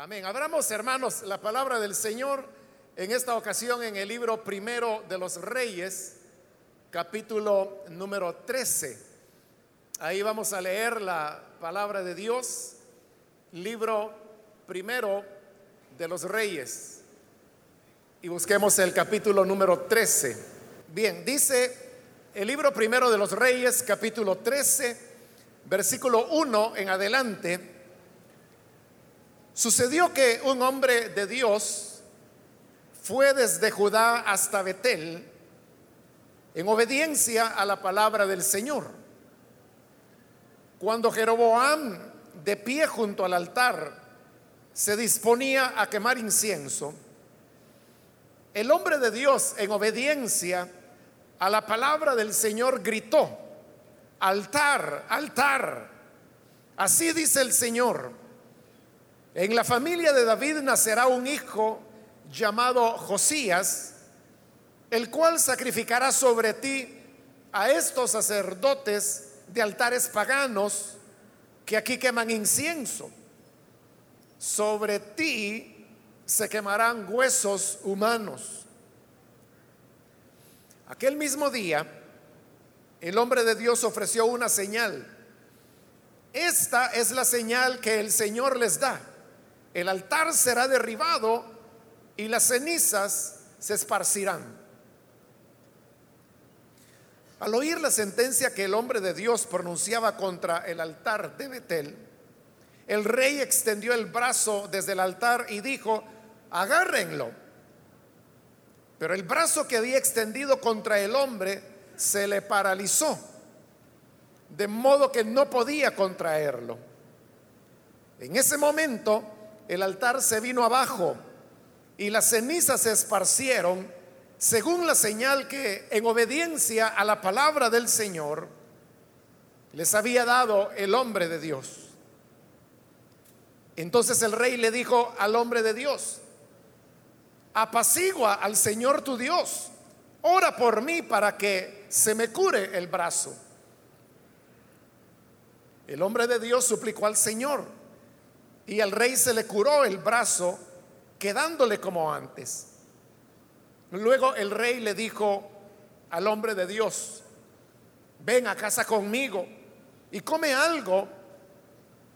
Amén. Abramos, hermanos, la palabra del Señor en esta ocasión en el libro primero de los Reyes, capítulo número 13. Ahí vamos a leer la palabra de Dios, libro primero de los Reyes. Y busquemos el capítulo número 13. Bien, dice el libro primero de los Reyes, capítulo 13, versículo 1 en adelante Sucedió que un hombre de Dios fue desde Judá hasta Betel en obediencia a la palabra del Señor. Cuando Jeroboam, de pie junto al altar, se disponía a quemar incienso, el hombre de Dios, en obediencia a la palabra del Señor, gritó, altar, altar. Así dice el Señor en la familia de David nacerá un hijo llamado Josías, el cual sacrificará sobre ti a estos sacerdotes de altares paganos que aquí queman incienso. Sobre ti se quemarán huesos humanos. Aquel mismo día, el hombre de Dios ofreció una señal. Esta es la señal que el Señor les da el altar será derribado y las cenizas se esparcirán. Al oír la sentencia que el hombre de Dios pronunciaba contra el altar de Betel, el rey extendió el brazo desde el altar y dijo, agárrenlo. Pero el brazo que había extendido contra el hombre se le paralizó, de modo que no podía contraerlo. En ese momento, el altar se vino abajo y las cenizas se esparcieron según la señal que en obediencia a la palabra del Señor les había dado el hombre de Dios. Entonces el rey le dijo al hombre de Dios, apacigua al Señor tu Dios, ora por mí para que se me cure el brazo. El hombre de Dios suplicó al Señor y al rey se le curó el brazo, quedándole como antes. Luego el rey le dijo al hombre de Dios, ven a casa conmigo y come algo.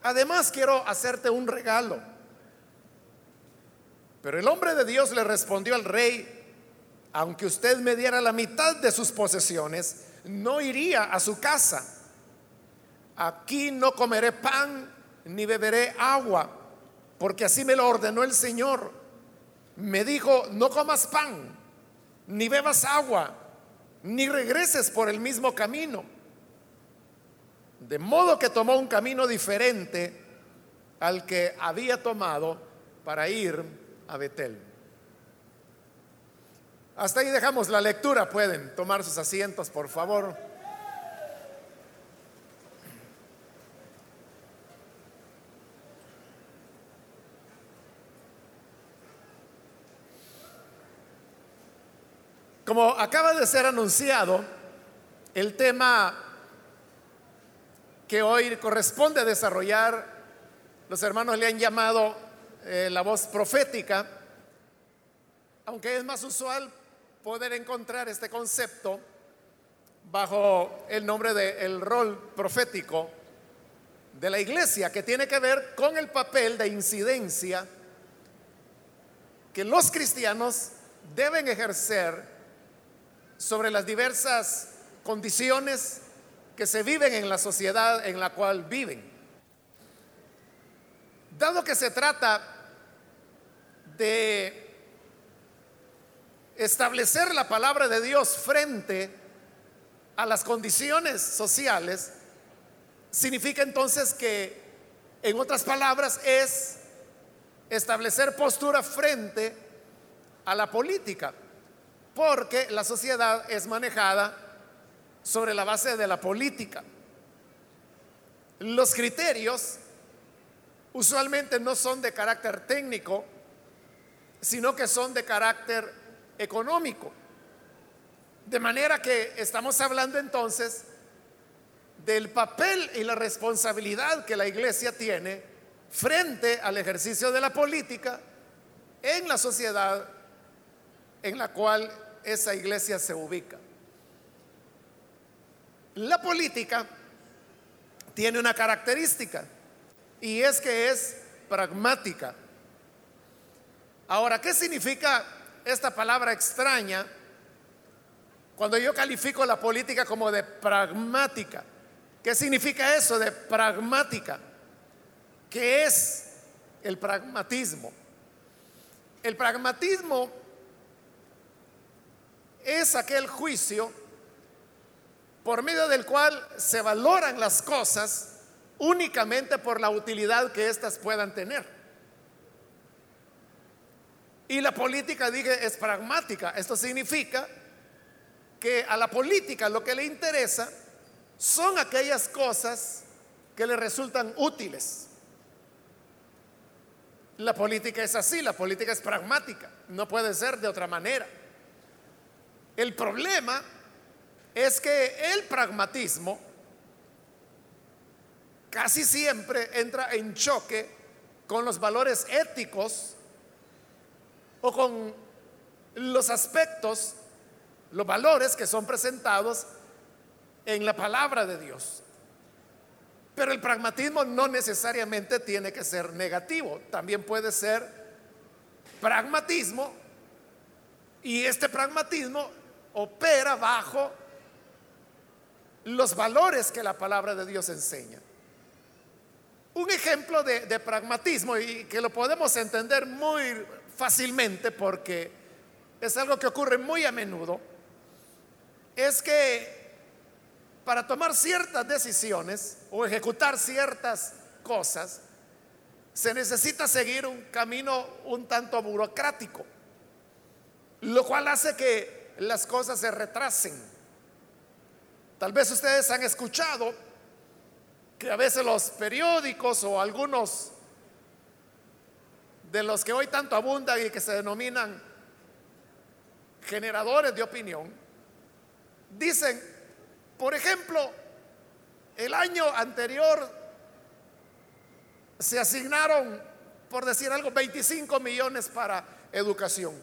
Además quiero hacerte un regalo. Pero el hombre de Dios le respondió al rey, aunque usted me diera la mitad de sus posesiones, no iría a su casa. Aquí no comeré pan ni beberé agua, porque así me lo ordenó el Señor. Me dijo, no comas pan, ni bebas agua, ni regreses por el mismo camino. De modo que tomó un camino diferente al que había tomado para ir a Betel. Hasta ahí dejamos la lectura. Pueden tomar sus asientos, por favor. Como acaba de ser anunciado, el tema que hoy corresponde desarrollar, los hermanos le han llamado eh, la voz profética, aunque es más usual poder encontrar este concepto bajo el nombre de el rol profético de la iglesia, que tiene que ver con el papel de incidencia que los cristianos deben ejercer sobre las diversas condiciones que se viven en la sociedad en la cual viven. Dado que se trata de establecer la palabra de Dios frente a las condiciones sociales, significa entonces que, en otras palabras, es establecer postura frente a la política porque la sociedad es manejada sobre la base de la política. Los criterios usualmente no son de carácter técnico, sino que son de carácter económico. De manera que estamos hablando entonces del papel y la responsabilidad que la iglesia tiene frente al ejercicio de la política en la sociedad en la cual esa iglesia se ubica. La política tiene una característica y es que es pragmática. Ahora, ¿qué significa esta palabra extraña cuando yo califico la política como de pragmática? ¿Qué significa eso de pragmática? ¿Qué es el pragmatismo? El pragmatismo es aquel juicio por medio del cual se valoran las cosas únicamente por la utilidad que éstas puedan tener. Y la política, dije, es pragmática. Esto significa que a la política lo que le interesa son aquellas cosas que le resultan útiles. La política es así, la política es pragmática, no puede ser de otra manera. El problema es que el pragmatismo casi siempre entra en choque con los valores éticos o con los aspectos, los valores que son presentados en la palabra de Dios. Pero el pragmatismo no necesariamente tiene que ser negativo, también puede ser pragmatismo y este pragmatismo opera bajo los valores que la palabra de Dios enseña. Un ejemplo de, de, pragmatismo y que lo podemos entender muy fácilmente porque es algo que ocurre muy a menudo, es que para tomar ciertas decisiones o ejecutar ciertas cosas, se necesita seguir un camino un tanto burocrático, lo cual hace que las cosas se retrasen. Tal vez ustedes han escuchado que a veces los periódicos o algunos de los que hoy tanto abundan y que se denominan generadores de opinión, dicen por ejemplo, el año anterior se asignaron, por decir algo, 25 millones para educación.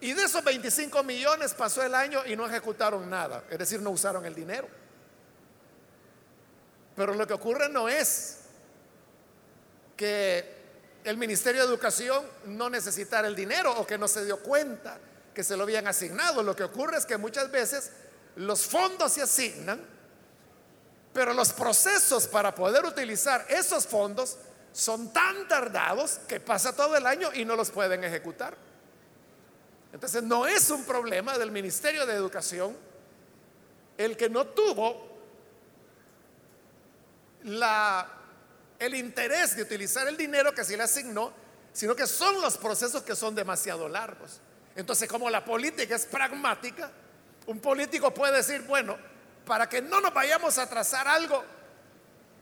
Y de esos 25 millones pasó el año y no ejecutaron nada, es decir, no usaron el dinero. Pero lo que ocurre no es que el Ministerio de Educación no necesitara el dinero o que no se dio cuenta que se lo habían asignado. Lo que ocurre es que muchas veces los fondos se asignan, pero los procesos para poder utilizar esos fondos son tan tardados que pasa todo el año y no los pueden ejecutar. Entonces no es un problema del Ministerio de Educación el que no tuvo el interés de utilizar el dinero que se le asignó, sino que son los procesos que son demasiado largos. Entonces como la política es pragmática, un político puede decir, bueno, para que no nos vayamos a trazar algo,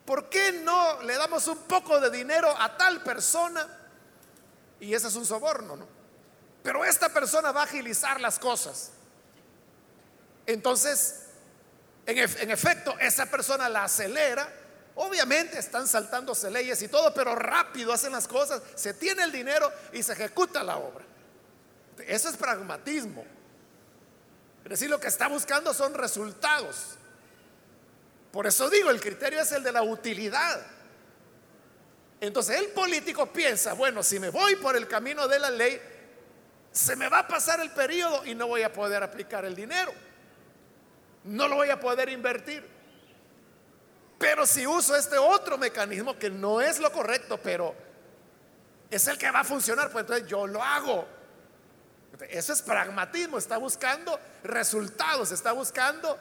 ¿por qué no le damos un poco de dinero a tal persona? Y ese es un soborno, ¿no? Pero esta persona va a agilizar las cosas. Entonces, en, efecto, esa persona la acelera. Obviamente están saltándose leyes y todo, pero rápido hacen las cosas, se tiene el dinero y se ejecuta la obra. Eso es pragmatismo. Es decir, lo que está buscando son resultados. Por eso digo, el criterio es el de la utilidad. Entonces el político piensa, bueno, si me voy por el camino de la ley, se me va a pasar el periodo y no voy a poder aplicar el dinero. No lo voy a poder invertir. Pero si uso este otro mecanismo que no es lo correcto, pero es el que va a funcionar, pues entonces yo lo hago. Eso es pragmatismo, está buscando resultados, está buscando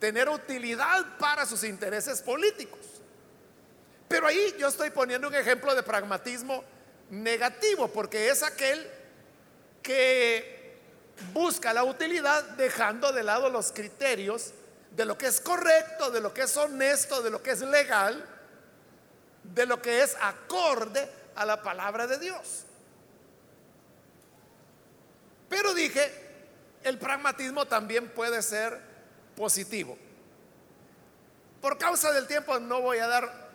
tener utilidad para sus intereses políticos. Pero ahí yo estoy poniendo un ejemplo de pragmatismo negativo, porque es aquel que busca la utilidad dejando de lado los criterios de lo que es correcto, de lo que es honesto, de lo que es legal, de lo que es acorde a la palabra de Dios. Pero dije, el pragmatismo también puede ser positivo. Por causa del tiempo no voy a dar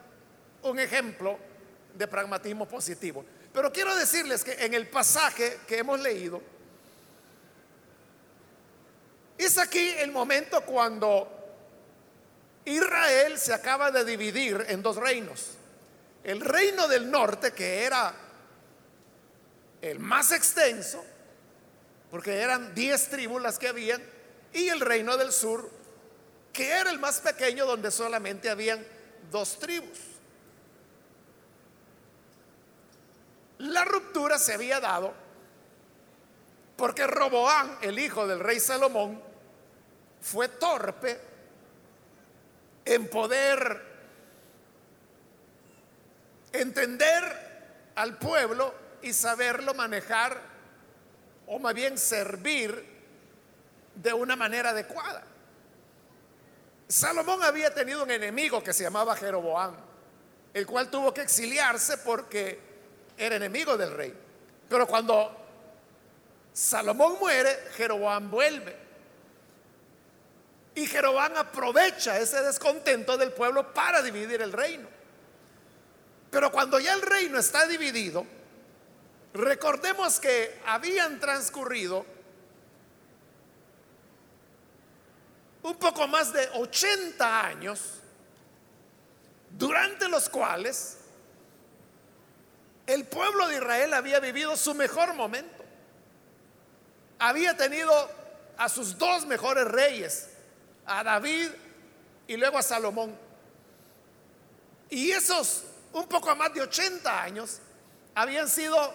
un ejemplo de pragmatismo positivo. Pero quiero decirles que en el pasaje que hemos leído, es aquí el momento cuando Israel se acaba de dividir en dos reinos. El reino del norte, que era el más extenso, porque eran diez tribus las que habían, y el reino del sur, que era el más pequeño, donde solamente habían dos tribus. La ruptura se había dado porque Roboán, el hijo del rey Salomón, fue torpe en poder entender al pueblo y saberlo manejar, o más bien servir de una manera adecuada. Salomón había tenido un enemigo que se llamaba Jeroboán, el cual tuvo que exiliarse porque era enemigo del rey. Pero cuando Salomón muere, Jeroboam vuelve. Y Jeroboam aprovecha ese descontento del pueblo para dividir el reino. Pero cuando ya el reino está dividido, recordemos que habían transcurrido un poco más de 80 años, durante los cuales el pueblo de Israel había vivido su mejor momento. Había tenido a sus dos mejores reyes, a David y luego a Salomón. Y esos un poco más de 80 años habían sido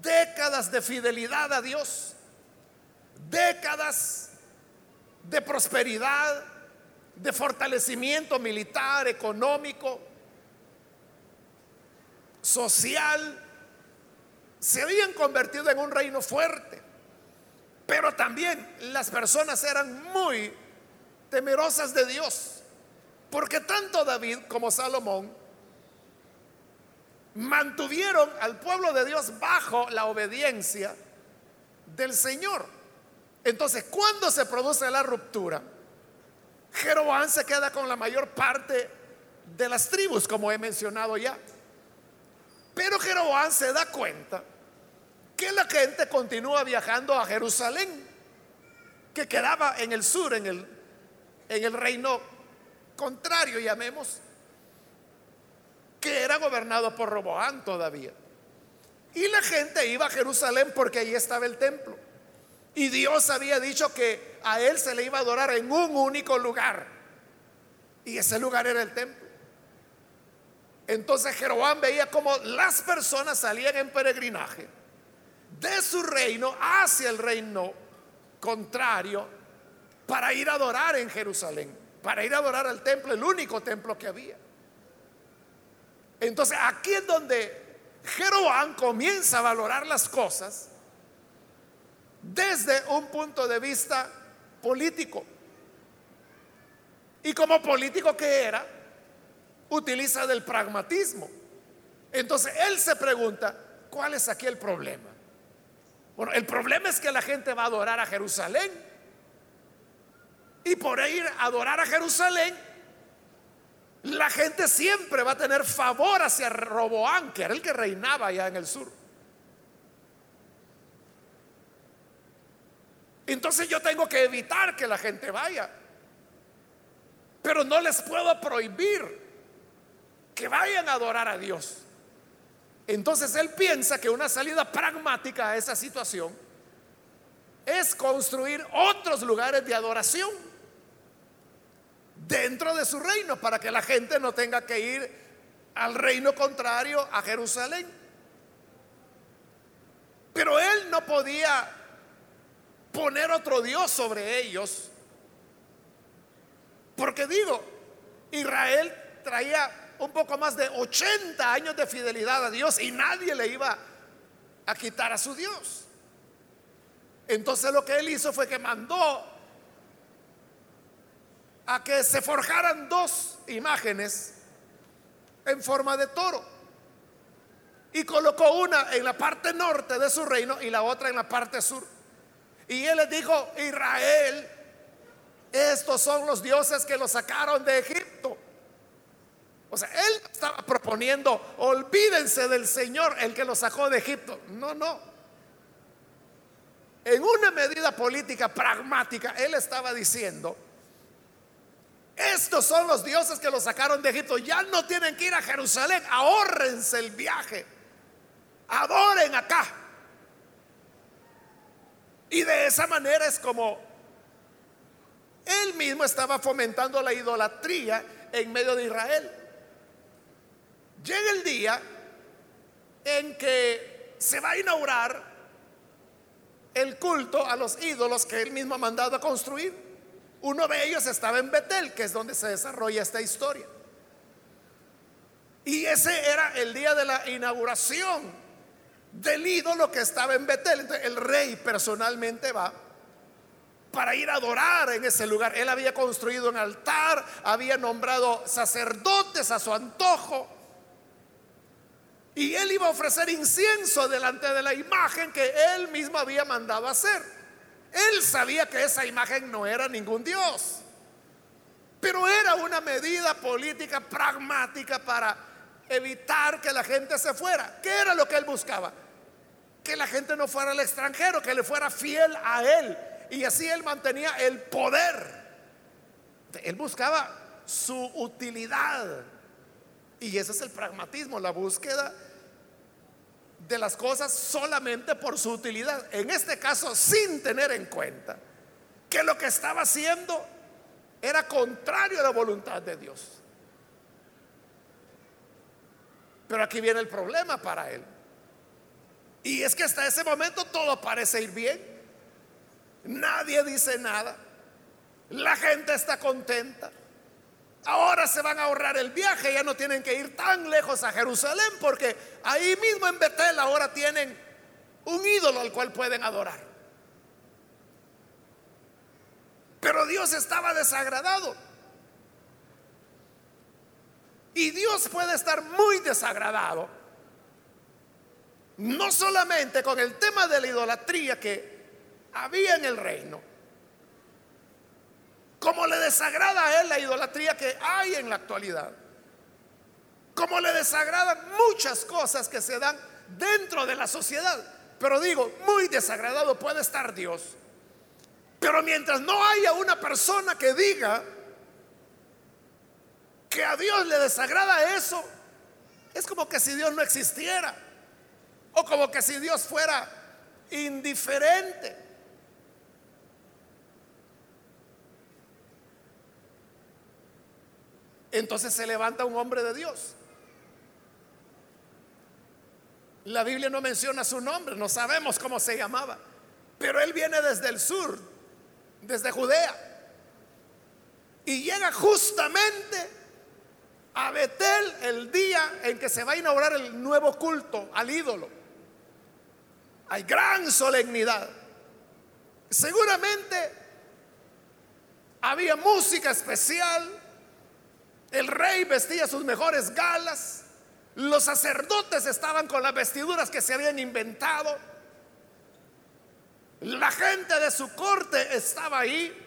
décadas de fidelidad a Dios, décadas de prosperidad, de fortalecimiento militar, económico, social, se habían convertido en un reino fuerte. Pero también las personas eran muy temerosas de Dios, porque tanto David como Salomón mantuvieron al pueblo de Dios bajo la obediencia del Señor. Entonces, cuando se produce la ruptura, Jeroboam se queda con la mayor parte de las tribus, como he mencionado ya. Pero Jeroboam se da cuenta que la gente continúa viajando a Jerusalén, que quedaba en el sur, en el, en el reino contrario, llamemos, que era gobernado por Roboán todavía. Y la gente iba a Jerusalén porque ahí estaba el templo. Y Dios había dicho que a él se le iba a adorar en un único lugar. Y ese lugar era el templo. Entonces Jeroboam veía como las personas salían en peregrinaje de su reino hacia el reino contrario para ir a adorar en Jerusalén, para ir a adorar al templo, el único templo que había. Entonces aquí es donde Jeroboam comienza a valorar las cosas desde un punto de vista político. Y como político que era, utiliza del pragmatismo. Entonces él se pregunta, ¿cuál es aquí el problema? Bueno, el problema es que la gente va a adorar a Jerusalén. Y por ir a adorar a Jerusalén, la gente siempre va a tener favor hacia Roboán, que era el que reinaba allá en el sur. Entonces yo tengo que evitar que la gente vaya. Pero no les puedo prohibir que vayan a adorar a Dios. Entonces él piensa que una salida pragmática a esa situación es construir otros lugares de adoración dentro de su reino para que la gente no tenga que ir al reino contrario, a Jerusalén. Pero él no podía poner otro Dios sobre ellos, porque digo, Israel traía un poco más de 80 años de fidelidad a Dios y nadie le iba a quitar a su Dios. Entonces lo que él hizo fue que mandó a que se forjaran dos imágenes en forma de toro. Y colocó una en la parte norte de su reino y la otra en la parte sur. Y él les dijo, Israel, estos son los dioses que los sacaron de Egipto. Él estaba proponiendo, olvídense del Señor, el que lo sacó de Egipto. No, no. En una medida política pragmática, él estaba diciendo, estos son los dioses que lo sacaron de Egipto, ya no tienen que ir a Jerusalén, ahórrense el viaje, adoren acá. Y de esa manera es como él mismo estaba fomentando la idolatría en medio de Israel. Llega el día en que se va a inaugurar el culto a los ídolos que él mismo ha mandado a construir. Uno de ellos estaba en Betel, que es donde se desarrolla esta historia. Y ese era el día de la inauguración del ídolo que estaba en Betel. Entonces el rey personalmente va para ir a adorar en ese lugar. Él había construido un altar, había nombrado sacerdotes a su antojo. Y él iba a ofrecer incienso delante de la imagen que él mismo había mandado hacer. Él sabía que esa imagen no era ningún Dios, pero era una medida política pragmática para evitar que la gente se fuera. ¿Qué era lo que él buscaba? Que la gente no fuera al extranjero, que le fuera fiel a él y así él mantenía el poder. Él buscaba su utilidad. Y ese es el pragmatismo, la búsqueda de las cosas solamente por su utilidad. En este caso, sin tener en cuenta que lo que estaba haciendo era contrario a la voluntad de Dios. Pero aquí viene el problema para él. Y es que hasta ese momento todo parece ir bien. Nadie dice nada. La gente está contenta. Ahora se van a ahorrar el viaje, ya no tienen que ir tan lejos a Jerusalén porque ahí mismo en Betel ahora tienen un ídolo al cual pueden adorar. Pero Dios estaba desagradado. Y Dios puede estar muy desagradado, no solamente con el tema de la idolatría que había en el reino. Como le desagrada a él la idolatría que hay en la actualidad. Como le desagradan muchas cosas que se dan dentro de la sociedad. Pero digo, muy desagradado puede estar Dios. Pero mientras no haya una persona que diga que a Dios le desagrada eso, es como que si Dios no existiera. O como que si Dios fuera indiferente. Entonces se levanta un hombre de Dios. La Biblia no menciona su nombre, no sabemos cómo se llamaba, pero él viene desde el sur, desde Judea, y llega justamente a Betel el día en que se va a inaugurar el nuevo culto al ídolo. Hay gran solemnidad. Seguramente había música especial, el rey vestía sus mejores galas. Los sacerdotes estaban con las vestiduras que se habían inventado. La gente de su corte estaba ahí.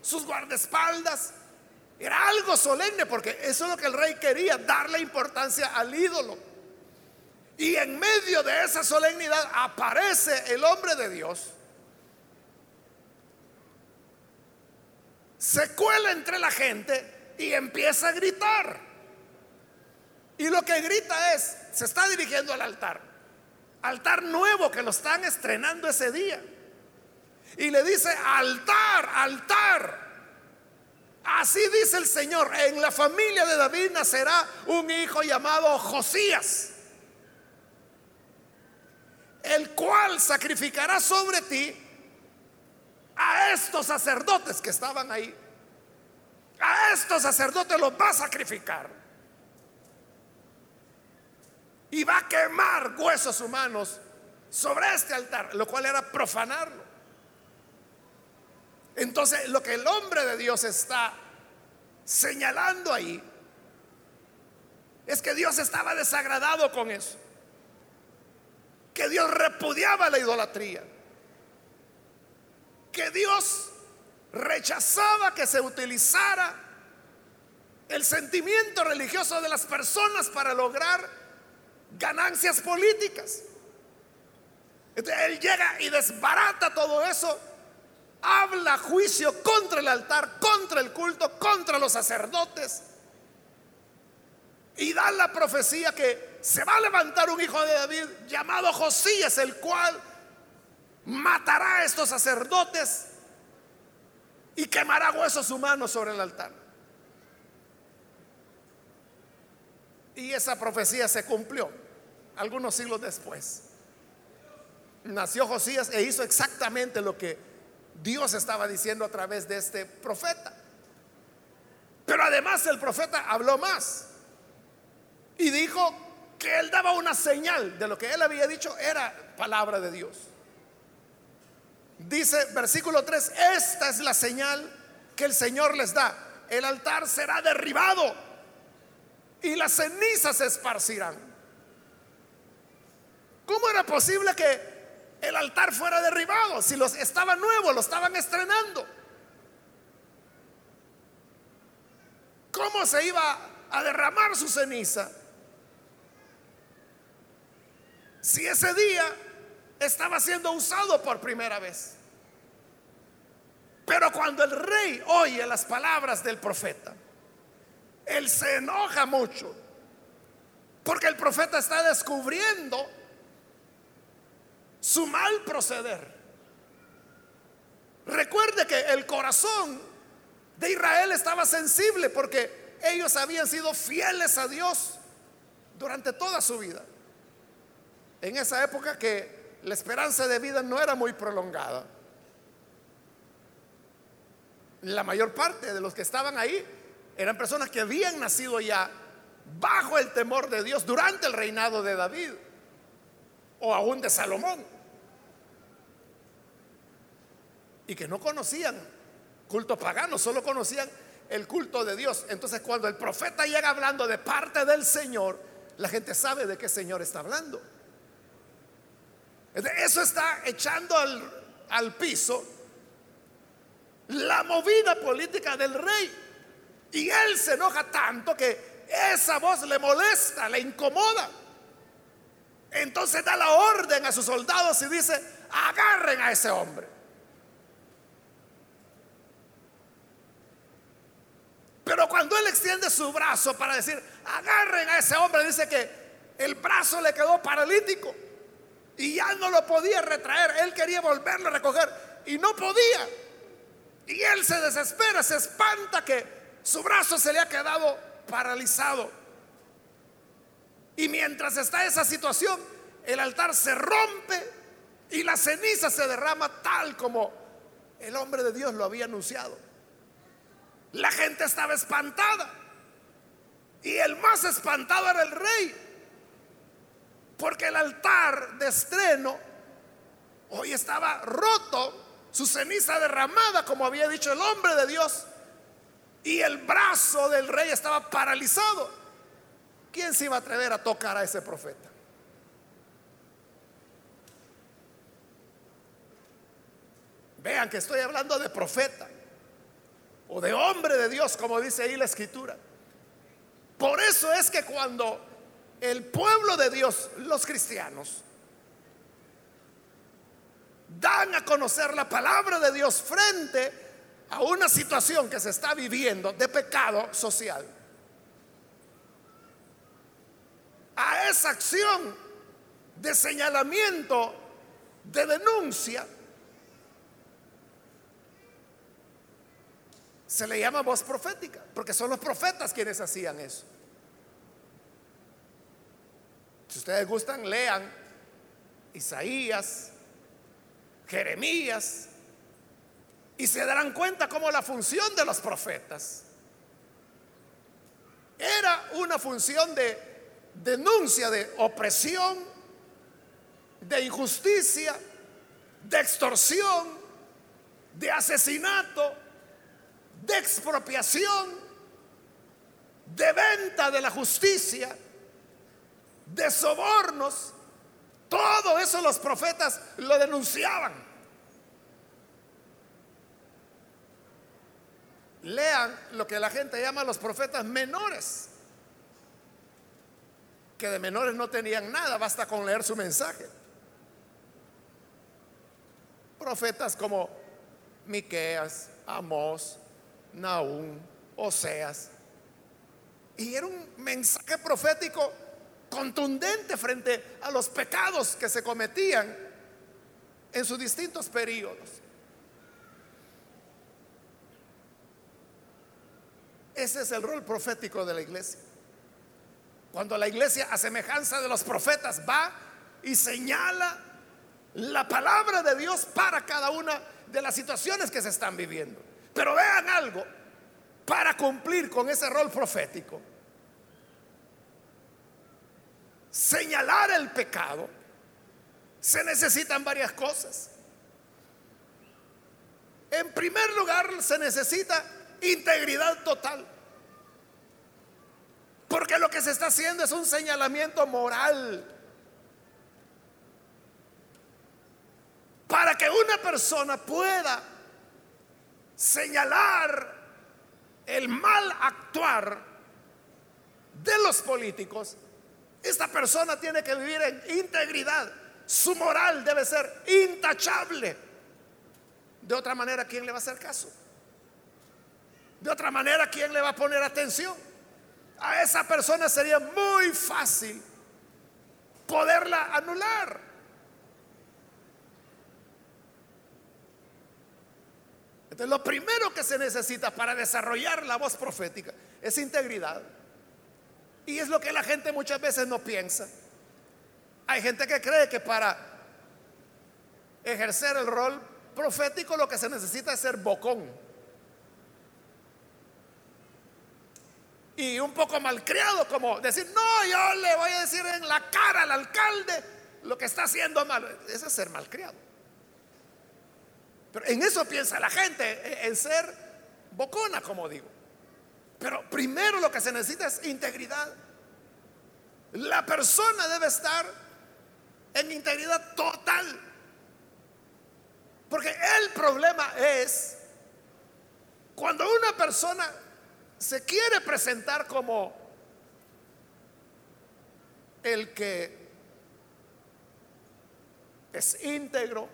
Sus guardaespaldas. Era algo solemne porque eso es lo que el rey quería, darle importancia al ídolo. Y en medio de esa solemnidad aparece el hombre de Dios. Se cuela entre la gente y empieza a gritar. Y lo que grita es, se está dirigiendo al altar, altar nuevo que lo están estrenando ese día. Y le dice, altar, altar. Así dice el Señor, en la familia de David nacerá un hijo llamado Josías, el cual sacrificará sobre ti a estos sacerdotes que estaban ahí a estos sacerdotes los va a sacrificar. Y va a quemar huesos humanos sobre este altar, lo cual era profanarlo. Entonces, lo que el hombre de Dios está señalando ahí es que Dios estaba desagradado con eso. Que Dios repudiaba la idolatría. Que Dios rechazaba que se utilizara el sentimiento religioso de las personas para lograr ganancias políticas. Él llega y desbarata todo eso, habla juicio contra el altar, contra el culto, contra los sacerdotes y da la profecía que se va a levantar un hijo de David llamado Josías, el cual matará a estos sacerdotes y quemará huesos humanos sobre el altar. Y esa profecía se cumplió algunos siglos después. Nació Josías e hizo exactamente lo que Dios estaba diciendo a través de este profeta. Pero además el profeta habló más y dijo que él daba una señal de lo que él había dicho era palabra de Dios. Dice versículo 3, esta es la señal que el Señor les da. El altar será derribado y las cenizas se esparcirán. ¿Cómo era posible que el altar fuera derribado si los estaba nuevo, lo estaban estrenando? ¿Cómo se iba a derramar su ceniza si ese día estaba siendo usado por primera vez? Pero cuando el rey oye las palabras del profeta, él se enoja mucho porque el profeta está descubriendo su mal proceder. Recuerde que el corazón de Israel estaba sensible porque ellos habían sido fieles a Dios durante toda su vida. En esa época que la esperanza de vida no era muy prolongada. La mayor parte de los que estaban ahí eran personas que habían nacido ya bajo el temor de Dios durante el reinado de David o aún de Salomón. Y que no conocían culto pagano, solo conocían el culto de Dios. Entonces cuando el profeta llega hablando de parte del Señor, la gente sabe de qué Señor está hablando. Eso está echando al, al piso la movida política del rey. Y él se enoja tanto que esa voz le molesta, le incomoda. Entonces da la orden a sus soldados y dice, agarren a ese hombre. Pero cuando él extiende su brazo para decir, agarren a ese hombre, dice que el brazo le quedó paralítico y ya no lo podía retraer. Él quería volverlo a recoger y no podía. Y él se desespera, se espanta que su brazo se le ha quedado paralizado. Y mientras está esa situación, el altar se rompe y la ceniza se derrama tal como el hombre de Dios lo había anunciado. La gente estaba espantada. Y el más espantado era el rey. Porque el altar de estreno hoy estaba roto, su ceniza derramada, como había dicho el hombre de Dios y el brazo del rey estaba paralizado. ¿Quién se iba a atrever a tocar a ese profeta? Vean que estoy hablando de profeta o de hombre de Dios, como dice ahí la escritura. Por eso es que cuando el pueblo de Dios, los cristianos, dan a conocer la palabra de Dios frente a una situación que se está viviendo de pecado social, a esa acción de señalamiento, de denuncia, se le llama voz profética, porque son los profetas quienes hacían eso. Si ustedes gustan, lean Isaías, Jeremías, y se darán cuenta cómo la función de los profetas era una función de denuncia de opresión, de injusticia, de extorsión, de asesinato, de expropiación, de venta de la justicia, de sobornos. Todo eso los profetas lo denunciaban. lean lo que la gente llama los profetas menores, que de menores no tenían nada, basta con leer su mensaje. Profetas como Miqueas, Amós, Naúm, Oseas. Y era un mensaje profético contundente frente a los pecados que se cometían en sus distintos periodos. Ese es el rol profético de la iglesia. Cuando la iglesia, a semejanza de los profetas, va y señala la palabra de Dios para cada una de las situaciones que se están viviendo. Pero vean algo, para cumplir con ese rol profético, señalar el pecado, se necesitan varias cosas. En primer lugar, se necesita integridad total. Porque lo que se está haciendo es un señalamiento moral. Para que una persona pueda señalar el mal actuar de los políticos, esta persona tiene que vivir en integridad. Su moral debe ser intachable. De otra manera, ¿quién le va a hacer caso? De otra manera, ¿quién le va a poner atención? A esa persona sería muy fácil poderla anular. Entonces, lo primero que se necesita para desarrollar la voz profética es integridad. Y es lo que la gente muchas veces no piensa. Hay gente que cree que para ejercer el rol profético lo que se necesita es ser bocón. Y un poco malcriado, como decir, no, yo le voy a decir en la cara al alcalde lo que está haciendo mal. Eso es ser malcriado. Pero en eso piensa la gente, en ser bocona, como digo. Pero primero lo que se necesita es integridad. La persona debe estar en integridad total. Porque el problema es cuando una persona se quiere presentar como el que es íntegro,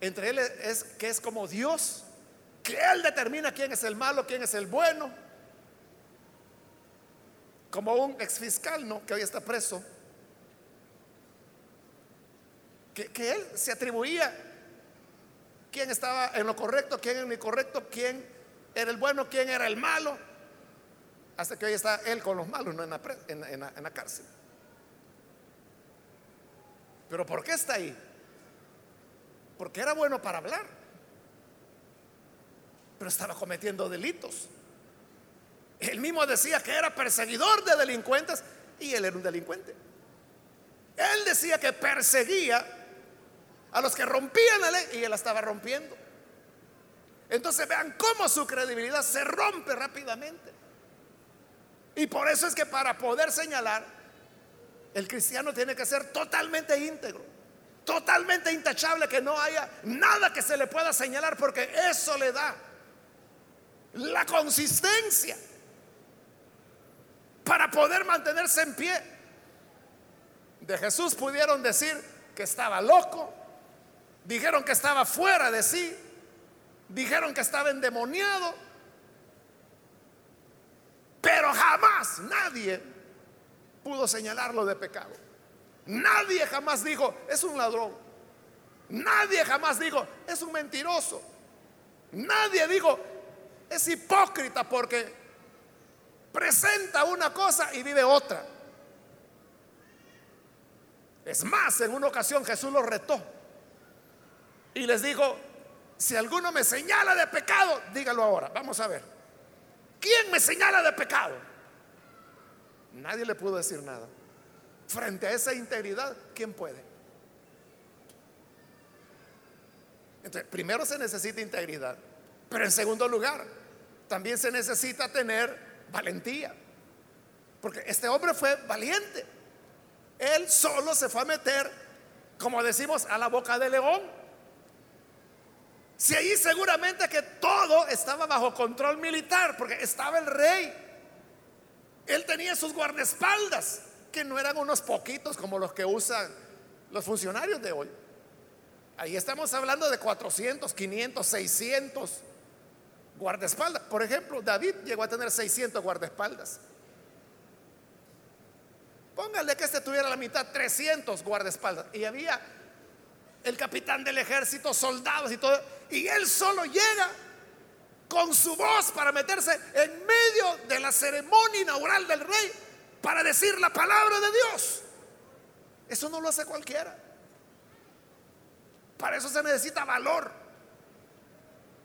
entre él es que es como Dios, que Él determina quién es el malo, quién es el bueno. Como un ex fiscal, ¿no? Que hoy está preso. Que, que él se atribuía quién estaba en lo correcto, quién en lo incorrecto, quién era el bueno, quién era el malo. Hasta que hoy está él con los malos, no en la, en la cárcel. Pero ¿por qué está ahí? Porque era bueno para hablar pero estaba cometiendo delitos. Él mismo decía que era perseguidor de delincuentes y él era un delincuente. Él decía que perseguía a los que rompían la ley y él la estaba rompiendo. Entonces vean cómo su credibilidad se rompe rápidamente. Y por eso es que para poder señalar, el cristiano tiene que ser totalmente íntegro, totalmente intachable, que no haya nada que se le pueda señalar, porque eso le da la consistencia para poder mantenerse en pie. De Jesús pudieron decir que estaba loco, dijeron que estaba fuera de sí, dijeron que estaba endemoniado, pero jamás nadie pudo señalarlo de pecado. Nadie jamás dijo, es un ladrón. Nadie jamás dijo, es un mentiroso. Nadie dijo, es hipócrita porque presenta una cosa y vive otra. Es más, en una ocasión Jesús los retó y les dijo, si alguno me señala de pecado, dígalo ahora. Vamos a ver. ¿Quién me señala de pecado? Nadie le pudo decir nada. Frente a esa integridad, ¿quién puede? Entonces, primero se necesita integridad, pero en segundo lugar, también se necesita tener valentía. Porque este hombre fue valiente. Él solo se fue a meter, como decimos, a la boca del león. Si ahí seguramente que todo estaba bajo control militar, porque estaba el rey. Él tenía sus guardaespaldas, que no eran unos poquitos como los que usan los funcionarios de hoy. Ahí estamos hablando de 400, 500, 600 guardaespaldas. Por ejemplo, David llegó a tener 600 guardaespaldas. Póngale que este tuviera la mitad, 300 guardaespaldas. Y había el capitán del ejército, soldados y todo. Y él solo llega con su voz para meterse en medio de la ceremonia inaugural del rey para decir la palabra de Dios. Eso no lo hace cualquiera. Para eso se necesita valor.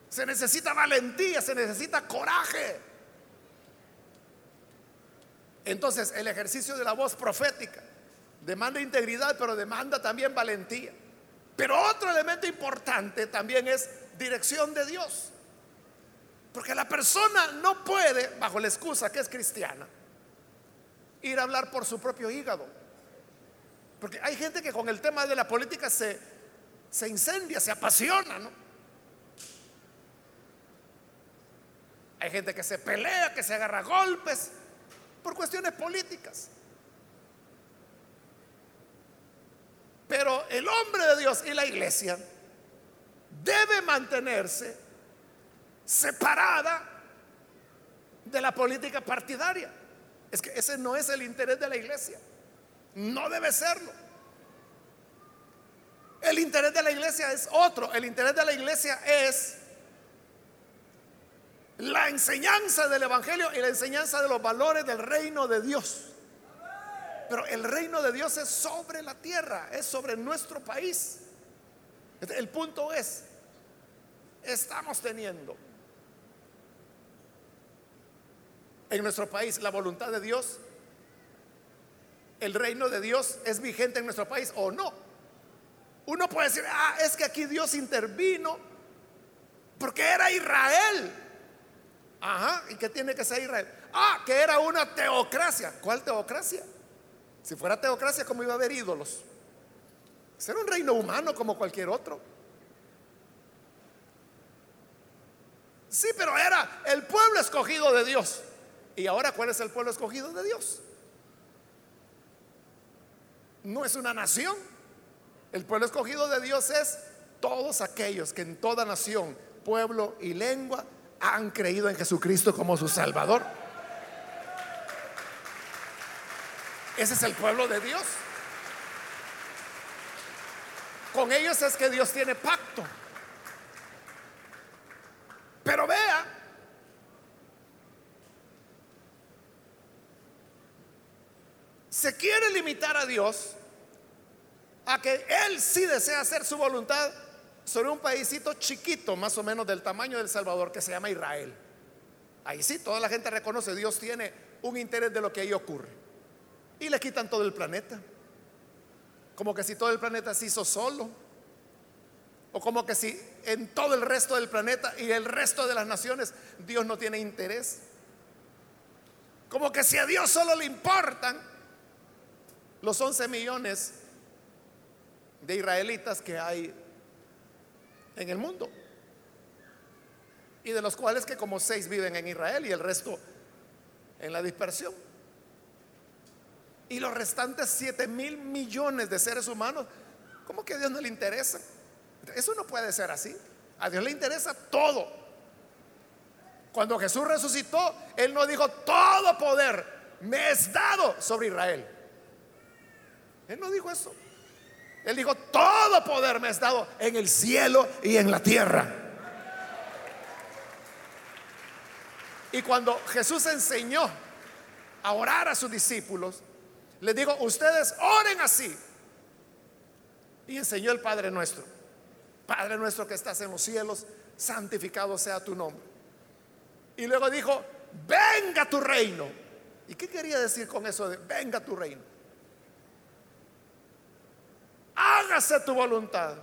Se necesita valentía, se necesita coraje. Entonces, el ejercicio de la voz profética demanda integridad, pero demanda también valentía. Pero otro elemento importante también es dirección de Dios. Porque la persona no puede, bajo la excusa que es cristiana, ir a hablar por su propio hígado. Porque hay gente que con el tema de la política se, se incendia, se apasiona, ¿no? Hay gente que se pelea, que se agarra golpes, por cuestiones políticas. Pero el hombre de Dios y la iglesia debe mantenerse separada de la política partidaria. Es que ese no es el interés de la iglesia. No debe serlo. El interés de la iglesia es otro. El interés de la iglesia es la enseñanza del Evangelio y la enseñanza de los valores del reino de Dios. Pero el reino de Dios es sobre la tierra, es sobre nuestro país. El punto es, estamos teniendo en nuestro país la voluntad de Dios. El reino de Dios es vigente en nuestro país o no. Uno puede decir, ah, es que aquí Dios intervino porque era Israel. Ajá, ¿y qué tiene que ser Israel? Ah, que era una teocracia. ¿Cuál teocracia? Si fuera teocracia, ¿cómo iba a haber ídolos? Ser un reino humano como cualquier otro. Sí, pero era el pueblo escogido de Dios. ¿Y ahora cuál es el pueblo escogido de Dios? No es una nación. El pueblo escogido de Dios es todos aquellos que en toda nación, pueblo y lengua han creído en Jesucristo como su Salvador. Ese es el pueblo de Dios. Con ellos es que Dios tiene pacto. Pero vea, se quiere limitar a Dios a que Él sí desea hacer su voluntad sobre un paísito chiquito, más o menos del tamaño del Salvador, que se llama Israel. Ahí sí, toda la gente reconoce, Dios tiene un interés de lo que ahí ocurre. Y le quitan todo el planeta. Como que si todo el planeta se hizo solo. O como que si en todo el resto del planeta y el resto de las naciones Dios no tiene interés. Como que si a Dios solo le importan los 11 millones de israelitas que hay en el mundo. Y de los cuales que como seis viven en Israel y el resto en la dispersión. Y los restantes siete mil millones de seres humanos, ¿cómo que a Dios no le interesa? Eso no puede ser así. A Dios le interesa todo. Cuando Jesús resucitó, Él no dijo, todo poder me es dado sobre Israel. Él no dijo eso. Él dijo, todo poder me es dado en el cielo y en la tierra. Y cuando Jesús enseñó a orar a sus discípulos, les digo, ustedes oren así. Y enseñó el Padre nuestro. Padre nuestro que estás en los cielos, santificado sea tu nombre. Y luego dijo, venga tu reino. ¿Y qué quería decir con eso de venga tu reino? Hágase tu voluntad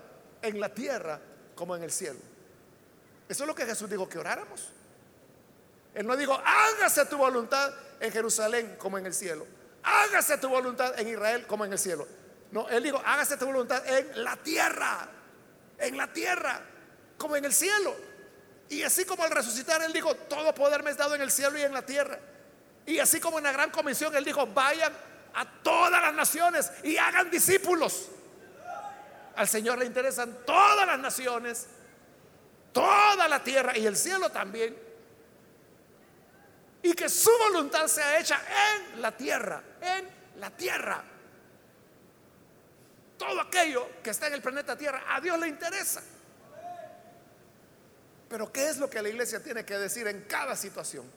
en la tierra como en el cielo. Eso es lo que Jesús dijo que oráramos. Él no dijo, hágase tu voluntad en Jerusalén como en el cielo. Hágase tu voluntad en Israel como en el cielo. No, él dijo, hágase tu voluntad en la tierra. En la tierra. como en el cielo. Y así como al resucitar Él dijo, todo poder me es dado en el cielo y en la tierra. Y así como en la gran comisión Él dijo, vayan a todas las naciones y hagan discípulos. Al Señor le interesan todas las naciones, toda la tierra y el cielo también. Y que su voluntad sea hecha en la tierra, en la tierra. Todo aquello que está en el planeta Tierra, a Dios le interesa. Pero ¿qué es lo que la iglesia tiene que decir en cada situación?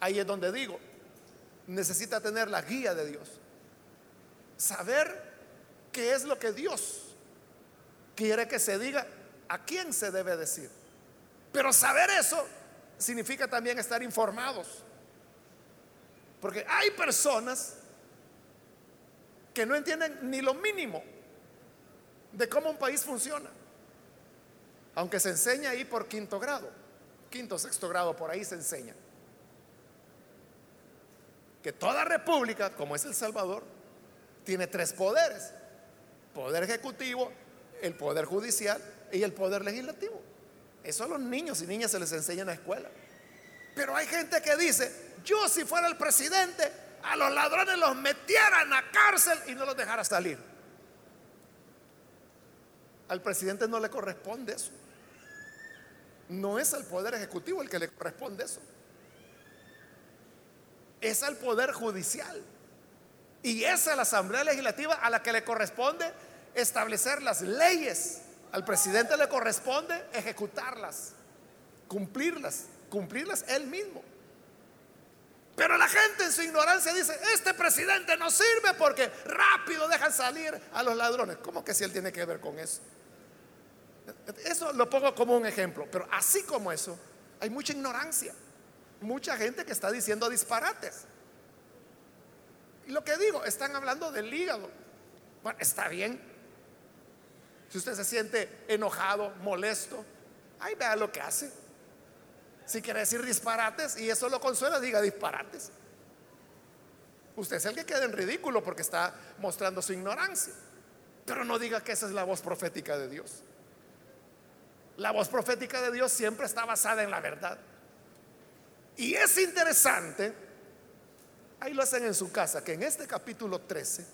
Ahí es donde digo, necesita tener la guía de Dios. Saber qué es lo que Dios quiere que se diga, a quién se debe decir. Pero saber eso significa también estar informados. Porque hay personas que no entienden ni lo mínimo de cómo un país funciona. Aunque se enseña ahí por quinto grado, quinto, sexto grado, por ahí se enseña. Que toda república, como es El Salvador, tiene tres poderes. Poder ejecutivo, el poder judicial y el poder legislativo. Eso a los niños y niñas se les enseña en la escuela. Pero hay gente que dice, yo si fuera el presidente, a los ladrones los metiera en la cárcel y no los dejara salir. Al presidente no le corresponde eso. No es al poder ejecutivo el que le corresponde eso. Es al poder judicial. Y es a la Asamblea Legislativa a la que le corresponde establecer las leyes. Al presidente le corresponde ejecutarlas, cumplirlas, cumplirlas él mismo. Pero la gente en su ignorancia dice, este presidente no sirve porque rápido dejan salir a los ladrones. ¿Cómo que si él tiene que ver con eso? Eso lo pongo como un ejemplo, pero así como eso, hay mucha ignorancia, mucha gente que está diciendo disparates. Y lo que digo, están hablando del hígado. Bueno, está bien, si usted se siente enojado, molesto, ahí vea lo que hace. Si quiere decir disparates y eso lo consuela, diga disparates. Usted es el que queda en ridículo porque está mostrando su ignorancia. Pero no diga que esa es la voz profética de Dios. La voz profética de Dios siempre está basada en la verdad. Y es interesante, ahí lo hacen en su casa, que en este capítulo 13,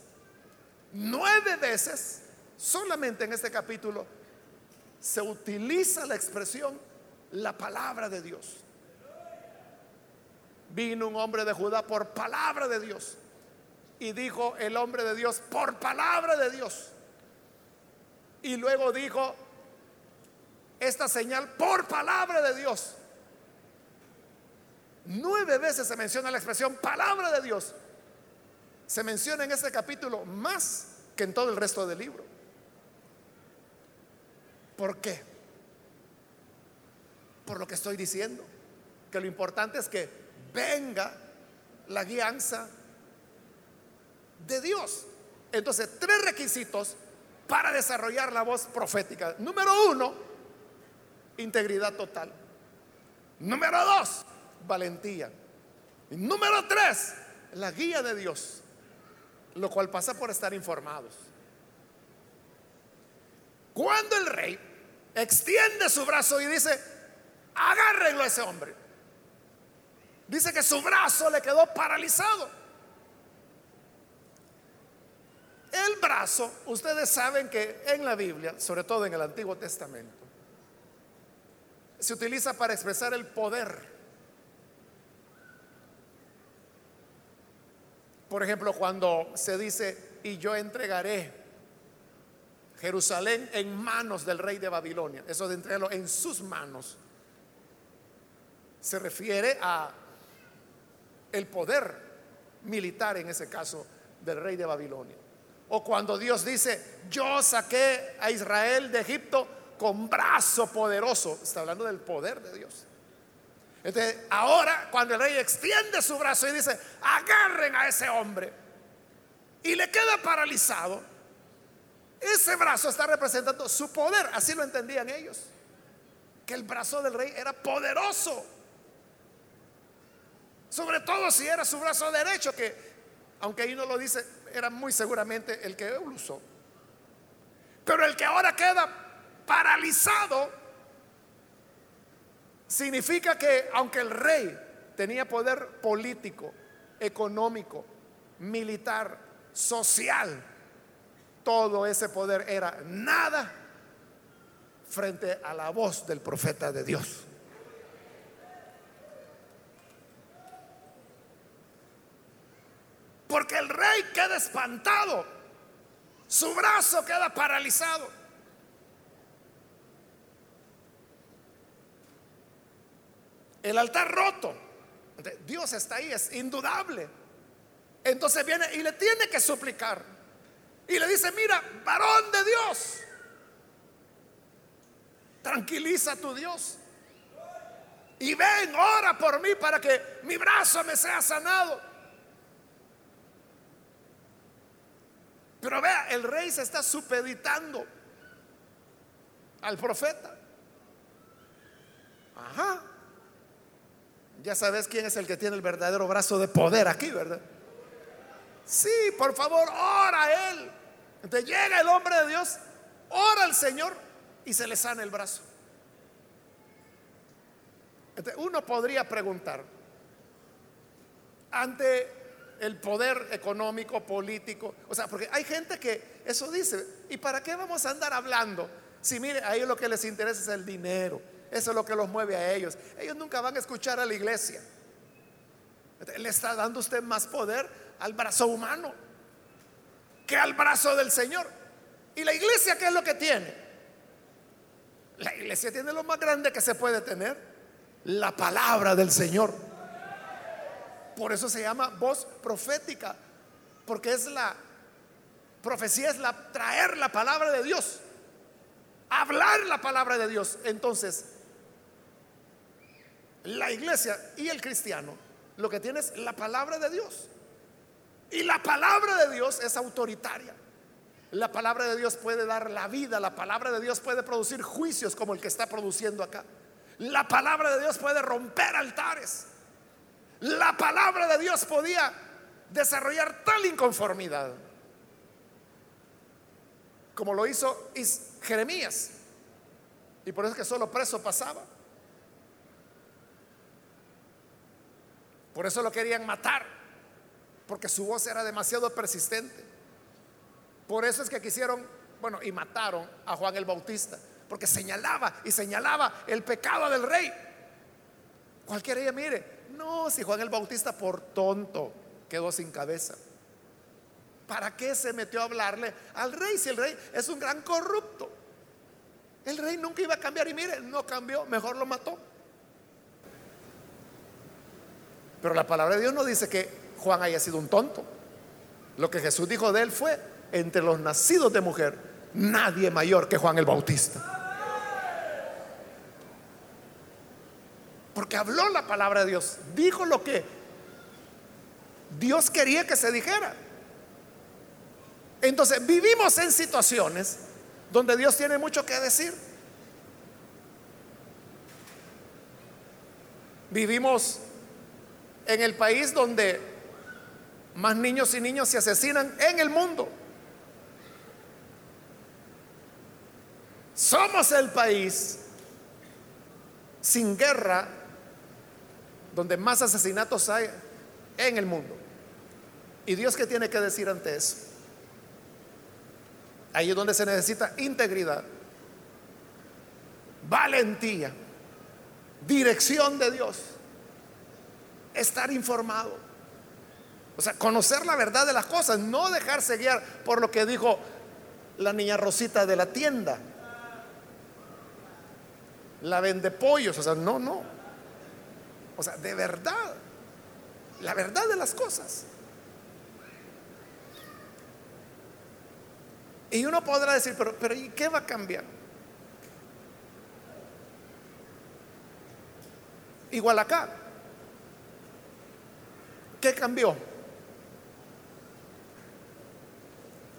nueve veces Solamente en este capítulo se utiliza la expresión la palabra de Dios. Vino un hombre de Judá por palabra de Dios. Y dijo el hombre de Dios por palabra de Dios. Y luego dijo esta señal por palabra de Dios. Nueve veces se menciona la expresión palabra de Dios. Se menciona en este capítulo más que en todo el resto del libro. ¿Por qué? Por lo que estoy diciendo, que lo importante es que venga la guianza de Dios. Entonces, tres requisitos para desarrollar la voz profética. Número uno, integridad total. Número dos, valentía. Y número tres, la guía de Dios, lo cual pasa por estar informados. Cuando el rey extiende su brazo y dice, agárrenlo a ese hombre. Dice que su brazo le quedó paralizado. El brazo, ustedes saben que en la Biblia, sobre todo en el Antiguo Testamento, se utiliza para expresar el poder. Por ejemplo, cuando se dice, y yo entregaré Jerusalén en manos del rey de Babilonia. Eso de entregarlo en sus manos se refiere a el poder militar en ese caso del rey de Babilonia. O cuando Dios dice, yo saqué a Israel de Egipto con brazo poderoso, está hablando del poder de Dios. Entonces, ahora cuando el rey extiende su brazo y dice, agarren a ese hombre, y le queda paralizado, ese brazo está representando su poder, así lo entendían ellos. Que el brazo del rey era poderoso. Sobre todo si era su brazo derecho, que aunque ahí no lo dice, era muy seguramente el que él usó. Pero el que ahora queda paralizado significa que aunque el rey tenía poder político, económico, militar, social, todo ese poder era nada frente a la voz del profeta de Dios. Porque el rey queda espantado, su brazo queda paralizado. El altar roto. Dios está ahí, es indudable. Entonces viene y le tiene que suplicar. Y le dice, mira, varón de Dios, tranquiliza a tu Dios. Y ven, ora por mí para que mi brazo me sea sanado. Pero vea, el rey se está supeditando al profeta. Ajá. Ya sabes quién es el que tiene el verdadero brazo de poder aquí, ¿verdad? Sí, por favor, ora a él. Entonces llega el hombre de Dios, ora al Señor y se le sana el brazo. Entonces, uno podría preguntar, ante el poder económico, político, o sea, porque hay gente que eso dice, ¿y para qué vamos a andar hablando? Si mire, a ellos lo que les interesa es el dinero, eso es lo que los mueve a ellos. Ellos nunca van a escuchar a la iglesia. Le está dando usted más poder al brazo humano que al brazo del Señor. ¿Y la iglesia qué es lo que tiene? La iglesia tiene lo más grande que se puede tener, la palabra del Señor. Por eso se llama voz profética, porque es la profecía, es la traer la palabra de Dios, hablar la palabra de Dios. Entonces, la iglesia y el cristiano lo que tiene es la palabra de Dios. Y la palabra de Dios es autoritaria. La palabra de Dios puede dar la vida, la palabra de Dios puede producir juicios como el que está produciendo acá. La palabra de Dios puede romper altares. La palabra de Dios podía desarrollar tal inconformidad como lo hizo Jeremías. Y por eso es que solo preso pasaba. Por eso lo querían matar, porque su voz era demasiado persistente. Por eso es que quisieron, bueno, y mataron a Juan el Bautista, porque señalaba y señalaba el pecado del rey. Cualquiera ella mire, no, si Juan el Bautista por tonto quedó sin cabeza. ¿Para qué se metió a hablarle al rey si el rey es un gran corrupto? El rey nunca iba a cambiar y mire, no cambió, mejor lo mató. Pero la palabra de Dios no dice que Juan haya sido un tonto. Lo que Jesús dijo de él fue, entre los nacidos de mujer, nadie mayor que Juan el Bautista. Porque habló la palabra de Dios, dijo lo que Dios quería que se dijera. Entonces vivimos en situaciones donde Dios tiene mucho que decir. Vivimos en el país donde más niños y niños se asesinan en el mundo. Somos el país sin guerra donde más asesinatos hay en el mundo. ¿Y Dios qué tiene que decir ante eso? Ahí es donde se necesita integridad, valentía, dirección de Dios estar informado. O sea, conocer la verdad de las cosas, no dejarse guiar por lo que dijo la niña Rosita de la tienda. La vende pollos, o sea, no, no. O sea, de verdad, la verdad de las cosas. Y uno podrá decir, pero, pero ¿y qué va a cambiar? Igual acá. ¿Qué cambió?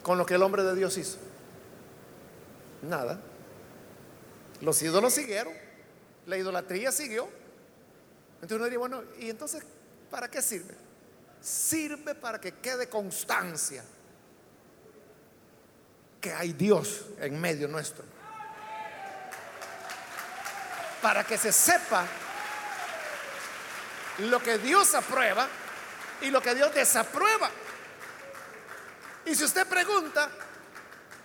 Con lo que el hombre de Dios hizo. Nada. Los ídolos siguieron. La idolatría siguió. Entonces uno diría, bueno, ¿y entonces para qué sirve? Sirve para que quede constancia que hay Dios en medio nuestro. para que se sepa lo que Dios aprueba y lo que Dios desaprueba. Y si usted pregunta,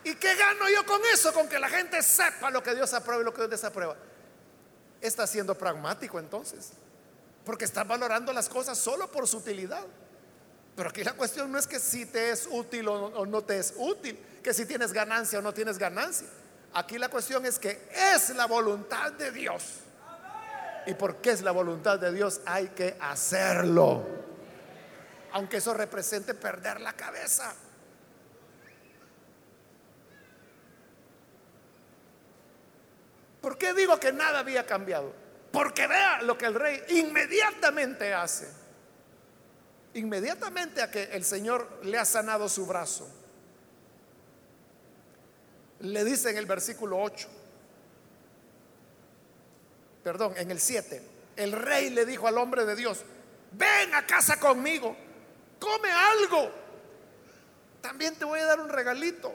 ¿y qué gano yo con eso? Con que la gente sepa lo que Dios aprueba y lo que Dios desaprueba. Está siendo pragmático entonces, porque está valorando las cosas solo por su utilidad. Pero aquí la cuestión no es que si te es útil o no te es útil, que si tienes ganancia o no tienes ganancia. Aquí la cuestión es que es la voluntad de Dios. Y porque es la voluntad de Dios hay que hacerlo. Aunque eso represente perder la cabeza. ¿Por qué digo que nada había cambiado? Porque vea lo que el rey inmediatamente hace. Inmediatamente a que el Señor le ha sanado su brazo. Le dice en el versículo 8, perdón, en el 7, el rey le dijo al hombre de Dios, ven a casa conmigo, come algo, también te voy a dar un regalito.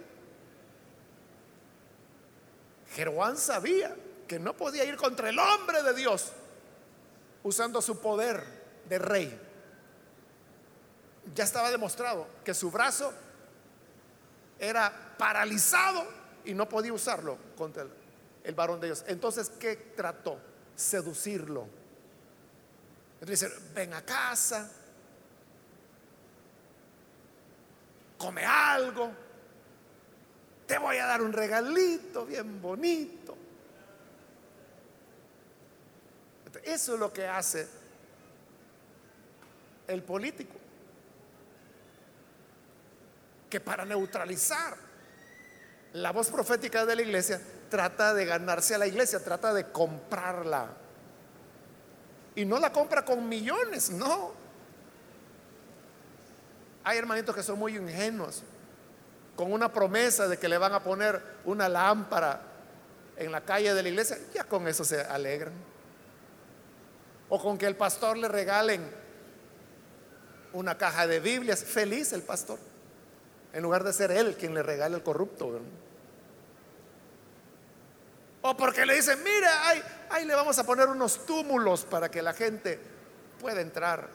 Jeroboam sabía que no podía ir contra el hombre de Dios usando su poder de rey. Ya estaba demostrado que su brazo era paralizado y no podía usarlo contra el, varón de Dios. Entonces, ¿qué trató? Seducirlo. Entonces, ven a casa, come algo, te voy a dar un regalito bien bonito. Eso es lo que hace el político. Que para neutralizar la voz profética de la iglesia trata de ganarse a la iglesia, trata de comprarla. Y no la compra con millones, no. Hay hermanitos que son muy ingenuos con una promesa de que le van a poner una lámpara en la calle de la iglesia, ya con eso se alegran. O con que el pastor le regalen una caja de Biblias, feliz el pastor, en lugar de ser él quien le regale el corrupto. O porque le dicen, mira, ahí, ahí le vamos a poner unos túmulos para que la gente pueda entrar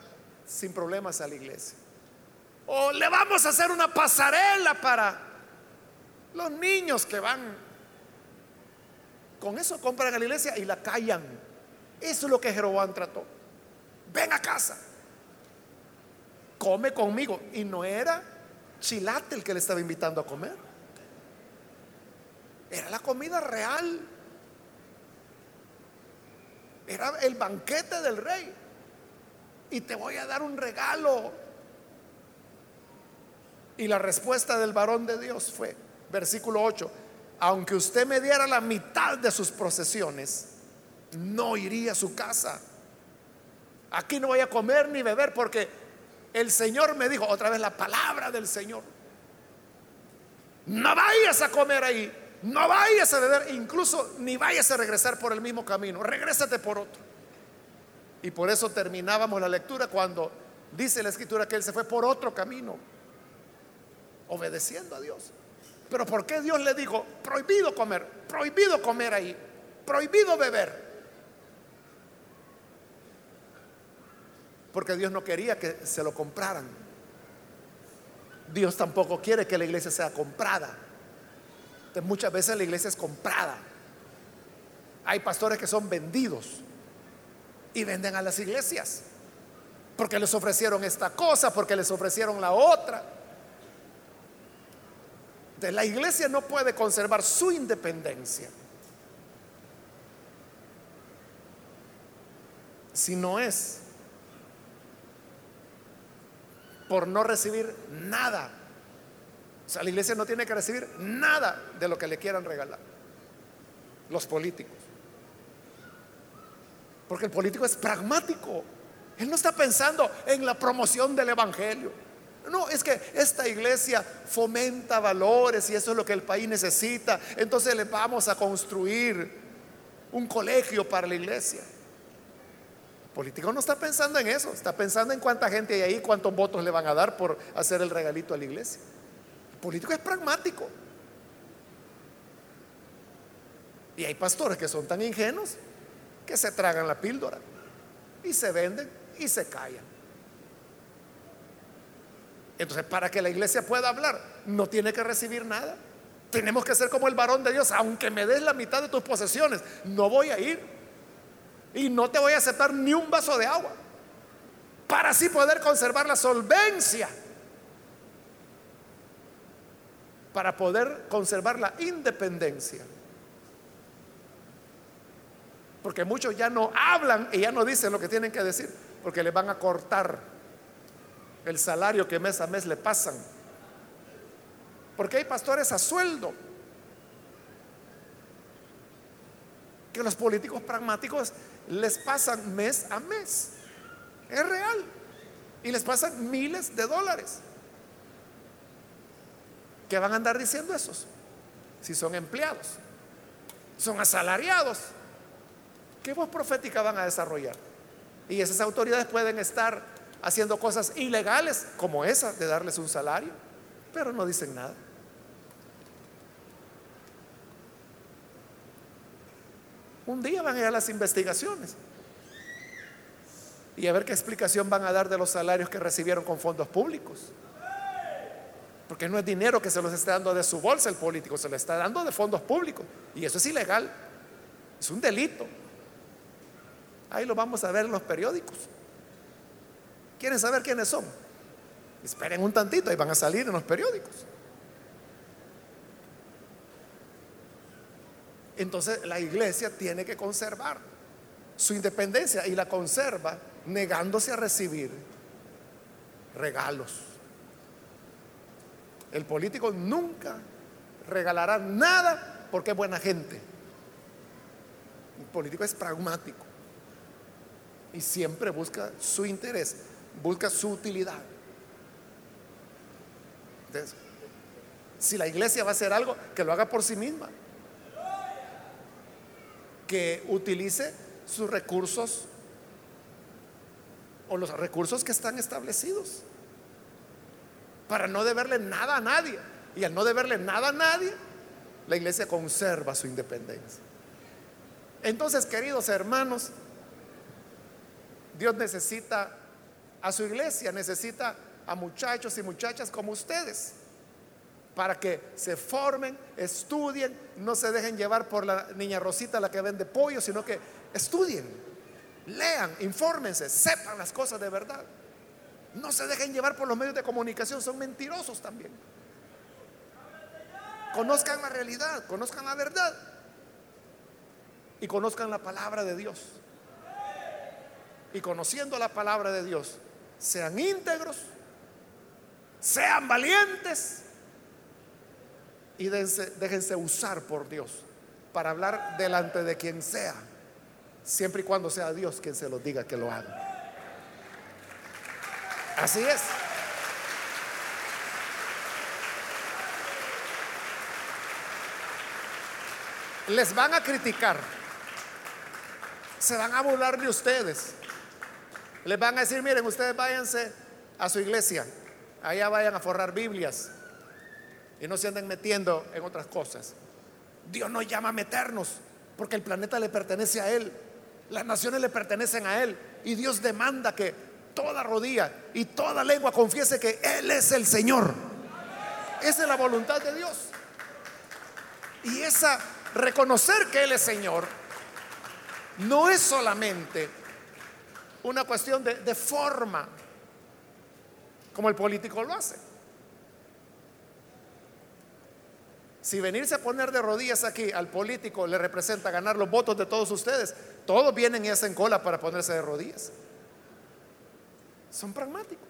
sin problemas a la iglesia. O le vamos a hacer una pasarela para los niños que van. Con eso compran a la iglesia y la callan. Eso es lo que Jeroboam trató. Ven a casa. Come conmigo. Y no era chilate el que le estaba invitando a comer. Era la comida real. Era el banquete del rey. Y te voy a dar un regalo y la respuesta del varón de Dios fue, versículo 8, aunque usted me diera la mitad de sus procesiones, no iría a su casa. Aquí no voy a comer ni beber porque el Señor me dijo, otra vez la palabra del Señor, no vayas a comer ahí, no vayas a beber, incluso ni vayas a regresar por el mismo camino, regrésate por otro. Y por eso terminábamos la lectura cuando dice la escritura que él se fue por otro camino obedeciendo a Dios. Pero ¿por qué Dios le dijo, prohibido comer, prohibido comer ahí, prohibido beber? Porque Dios no quería que se lo compraran. Dios tampoco quiere que la iglesia sea comprada. Muchas veces la iglesia es comprada. Hay pastores que son vendidos y venden a las iglesias porque les ofrecieron esta cosa, porque les ofrecieron la otra la iglesia no puede conservar su independencia si no es por no recibir nada. O sea, la iglesia no tiene que recibir nada de lo que le quieran regalar los políticos. Porque el político es pragmático. Él no está pensando en la promoción del Evangelio. No, es que esta iglesia fomenta valores y eso es lo que el país necesita. Entonces le vamos a construir un colegio para la iglesia. El político no está pensando en eso, está pensando en cuánta gente hay ahí, cuántos votos le van a dar por hacer el regalito a la iglesia. El político es pragmático. Y hay pastores que son tan ingenuos que se tragan la píldora y se venden y se callan. Entonces, para que la iglesia pueda hablar, no tiene que recibir nada. Tenemos que ser como el varón de Dios, aunque me des la mitad de tus posesiones, no voy a ir. Y no te voy a aceptar ni un vaso de agua. Para así poder conservar la solvencia. Para poder conservar la independencia. Porque muchos ya no hablan y ya no dicen lo que tienen que decir, porque les van a cortar el salario que mes a mes le pasan. Porque hay pastores a sueldo. Que los políticos pragmáticos les pasan mes a mes. Es real. Y les pasan miles de dólares. ¿Qué van a andar diciendo esos? Si son empleados, son asalariados. ¿Qué voz profética van a desarrollar? Y esas autoridades pueden estar haciendo cosas ilegales como esa de darles un salario, pero no dicen nada. Un día van a ir a las investigaciones y a ver qué explicación van a dar de los salarios que recibieron con fondos públicos. Porque no es dinero que se los está dando de su bolsa el político, se lo está dando de fondos públicos. Y eso es ilegal. Es un delito. Ahí lo vamos a ver en los periódicos. ¿Quieren saber quiénes son? Esperen un tantito y van a salir en los periódicos. Entonces la iglesia tiene que conservar su independencia y la conserva negándose a recibir regalos. El político nunca regalará nada porque es buena gente. El político es pragmático y siempre busca su interés, busca su utilidad. si la iglesia va a hacer algo, que lo haga por sí misma. Que utilice sus recursos o los recursos que están establecidos para no deberle nada a nadie. Y al no deberle nada a nadie, la iglesia conserva su independencia. Entonces, queridos hermanos, Dios necesita a su iglesia, necesita a muchachos y muchachas como ustedes para que se formen, estudien, no se dejen llevar por la niña Rosita la que vende pollo, sino que estudien, lean, infórmense, sepan las cosas de verdad. No se dejen llevar por los medios de comunicación, son mentirosos también. Conozcan la realidad, conozcan la verdad y conozcan la palabra de Dios y conociendo la palabra de Dios, sean íntegros, sean valientes y déjense, usar por Dios para hablar delante de quien sea, siempre y cuando sea Dios quien se los diga que lo haga. Así es. Les van a criticar, se van a burlar de ustedes, les van a decir, miren, ustedes váyanse a su iglesia, allá vayan a forrar Biblias y no se anden metiendo en otras cosas. Dios nos llama a meternos porque el planeta le pertenece a Él, las naciones le pertenecen a Él y Dios demanda que toda rodilla y toda lengua confiese que Él es el Señor. Esa es la voluntad de Dios. Y esa reconocer que Él es Señor no es solamente una cuestión de, forma, como el político lo hace. Si venirse a poner de rodillas aquí al político le representa ganar los votos de todos ustedes, todos vienen y hacen cola para ponerse de rodillas. Son pragmáticos.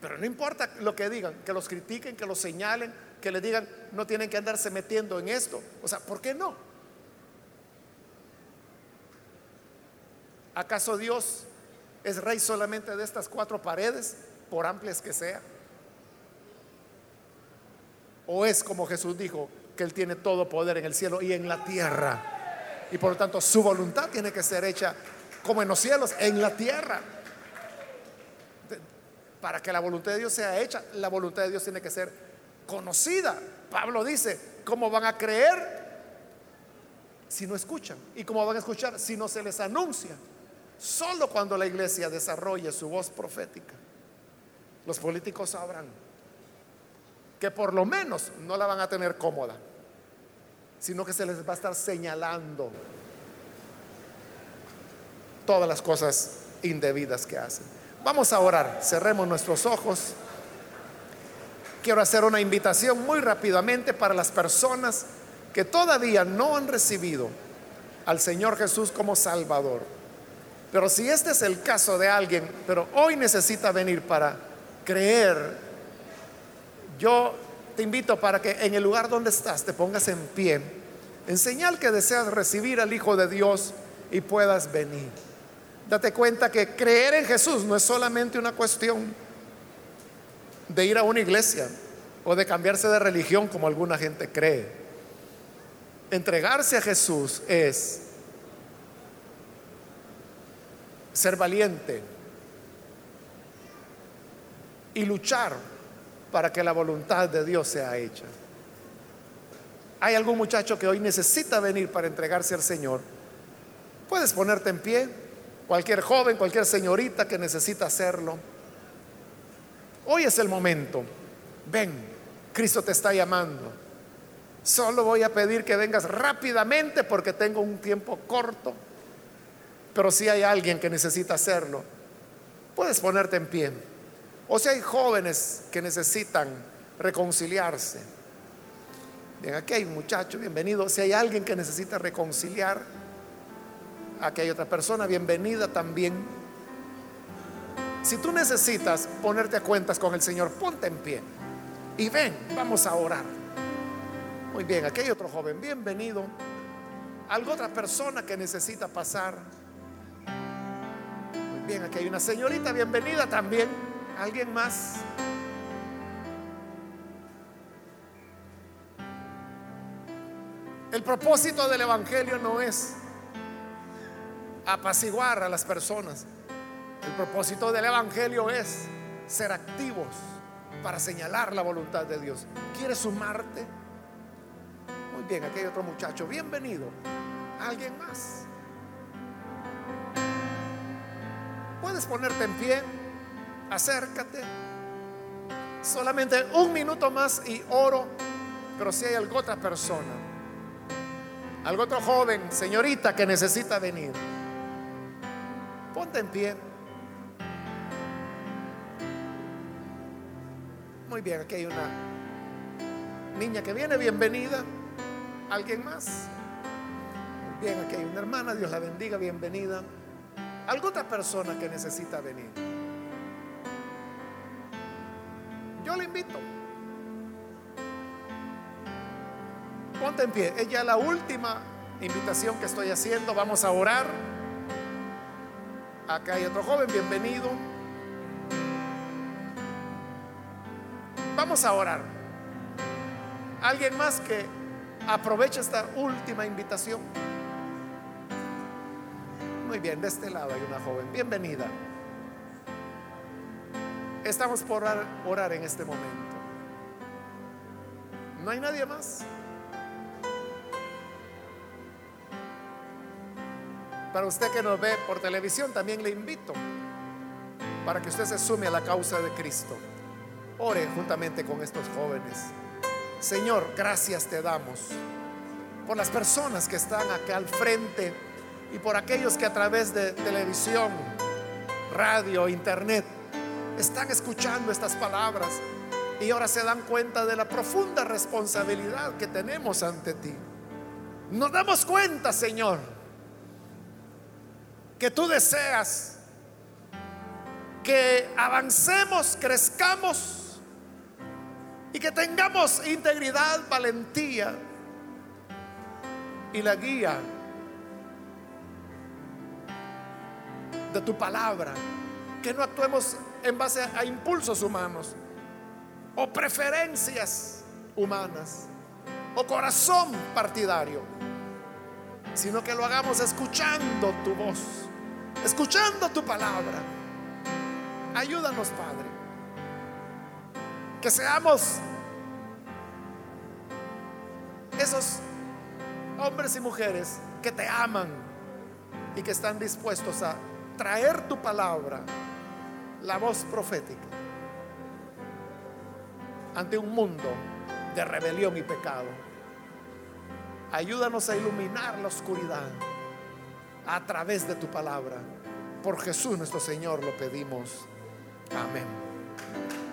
Pero no importa lo que digan, que los critiquen, que los señalen, que le digan, no tienen que andarse metiendo en esto. O sea, ¿por qué no? ¿Acaso Dios es rey solamente de estas cuatro paredes, por amplias que sea? ¿O es como Jesús dijo, que Él tiene todo poder en el cielo y en la tierra? Y por lo tanto su voluntad tiene que ser hecha como en los cielos, en la tierra. Para que la voluntad de Dios sea hecha, la voluntad de Dios tiene que ser conocida. Pablo dice, ¿cómo van a creer si no escuchan? ¿Y cómo van a escuchar si no se les anuncia? Solo cuando la iglesia desarrolle su voz profética, los políticos sabrán que por lo menos no la van a tener cómoda, sino que se les va a estar señalando todas las cosas indebidas que hacen. Vamos a orar, cerremos nuestros ojos. Quiero hacer una invitación muy rápidamente para las personas que todavía no han recibido al Señor Jesús como Salvador. Pero si este es el caso de alguien, pero hoy necesita venir para creer, yo te invito para que en el lugar donde estás te pongas en pie, en señal que deseas recibir al Hijo de Dios y puedas venir. Date cuenta que creer en Jesús no es solamente una cuestión de ir a una iglesia o de cambiarse de religión como alguna gente cree. Entregarse a Jesús es ser valiente y luchar para que la voluntad de Dios sea hecha. ¿Hay algún muchacho que hoy necesita venir para entregarse al Señor? Puedes ponerte en pie, cualquier joven, cualquier señorita que necesita hacerlo. Hoy es el momento. Ven, Cristo te está llamando. Solo voy a pedir que vengas rápidamente porque tengo un tiempo corto. Pero si hay alguien que necesita hacerlo, puedes ponerte en pie. O si hay jóvenes que necesitan reconciliarse. Bien, aquí hay un muchacho, bienvenido. Si hay alguien que necesita reconciliar, aquí hay otra persona, bienvenida también. Si tú necesitas ponerte a cuentas con el Señor, ponte en pie y ven, vamos a orar. Muy bien, aquí hay otro joven, bienvenido. Algo otra persona que necesita pasar. Bien, aquí hay una señorita, bienvenida también. ¿Alguien más? El propósito del Evangelio no es apaciguar a las personas. El propósito del Evangelio es ser activos para señalar la voluntad de Dios. ¿Quieres sumarte? Muy bien, aquí hay otro muchacho. Bienvenido. ¿Alguien más? Puedes ponerte en pie. Acércate. Solamente un minuto más y oro. Pero si hay alguna otra persona, algo otro joven, señorita que necesita venir, ponte en pie. Muy bien, aquí hay una niña que viene, bienvenida. ¿Alguien más? Bien, aquí hay una hermana, Dios la bendiga, bienvenida. ¿Alguna persona que necesita venir? Yo le invito. Ponte en pie. Es la última invitación que estoy haciendo. Vamos a orar. Acá hay otro joven, bienvenido. Vamos a orar. ¿Alguien más que aproveche esta última invitación? Muy bien, de este lado hay una joven. Bienvenida. Estamos por orar, en este momento. ¿No hay nadie más? Para usted que nos ve por televisión, también le invito para que usted se sume a la causa de Cristo. Ore juntamente con estos jóvenes. Señor, gracias te damos por las personas que están acá al frente y por aquellos que a través de televisión, radio, internet están escuchando estas palabras y ahora se dan cuenta de la profunda responsabilidad que tenemos ante ti. Nos damos cuenta, Señor, que tú deseas que avancemos, crezcamos y que tengamos integridad, valentía y la guía de tu palabra. Que no actuemos en base a impulsos humanos o preferencias humanas o corazón partidario, sino que lo hagamos escuchando tu voz, escuchando tu palabra. Ayúdanos, Padre que seamos esos hombres y mujeres que te aman y que están dispuestos a traer tu palabra, la voz profética, ante un mundo de rebelión y pecado. Ayúdanos a iluminar la oscuridad a través de tu palabra. Por Jesús nuestro Señor lo pedimos. Amén.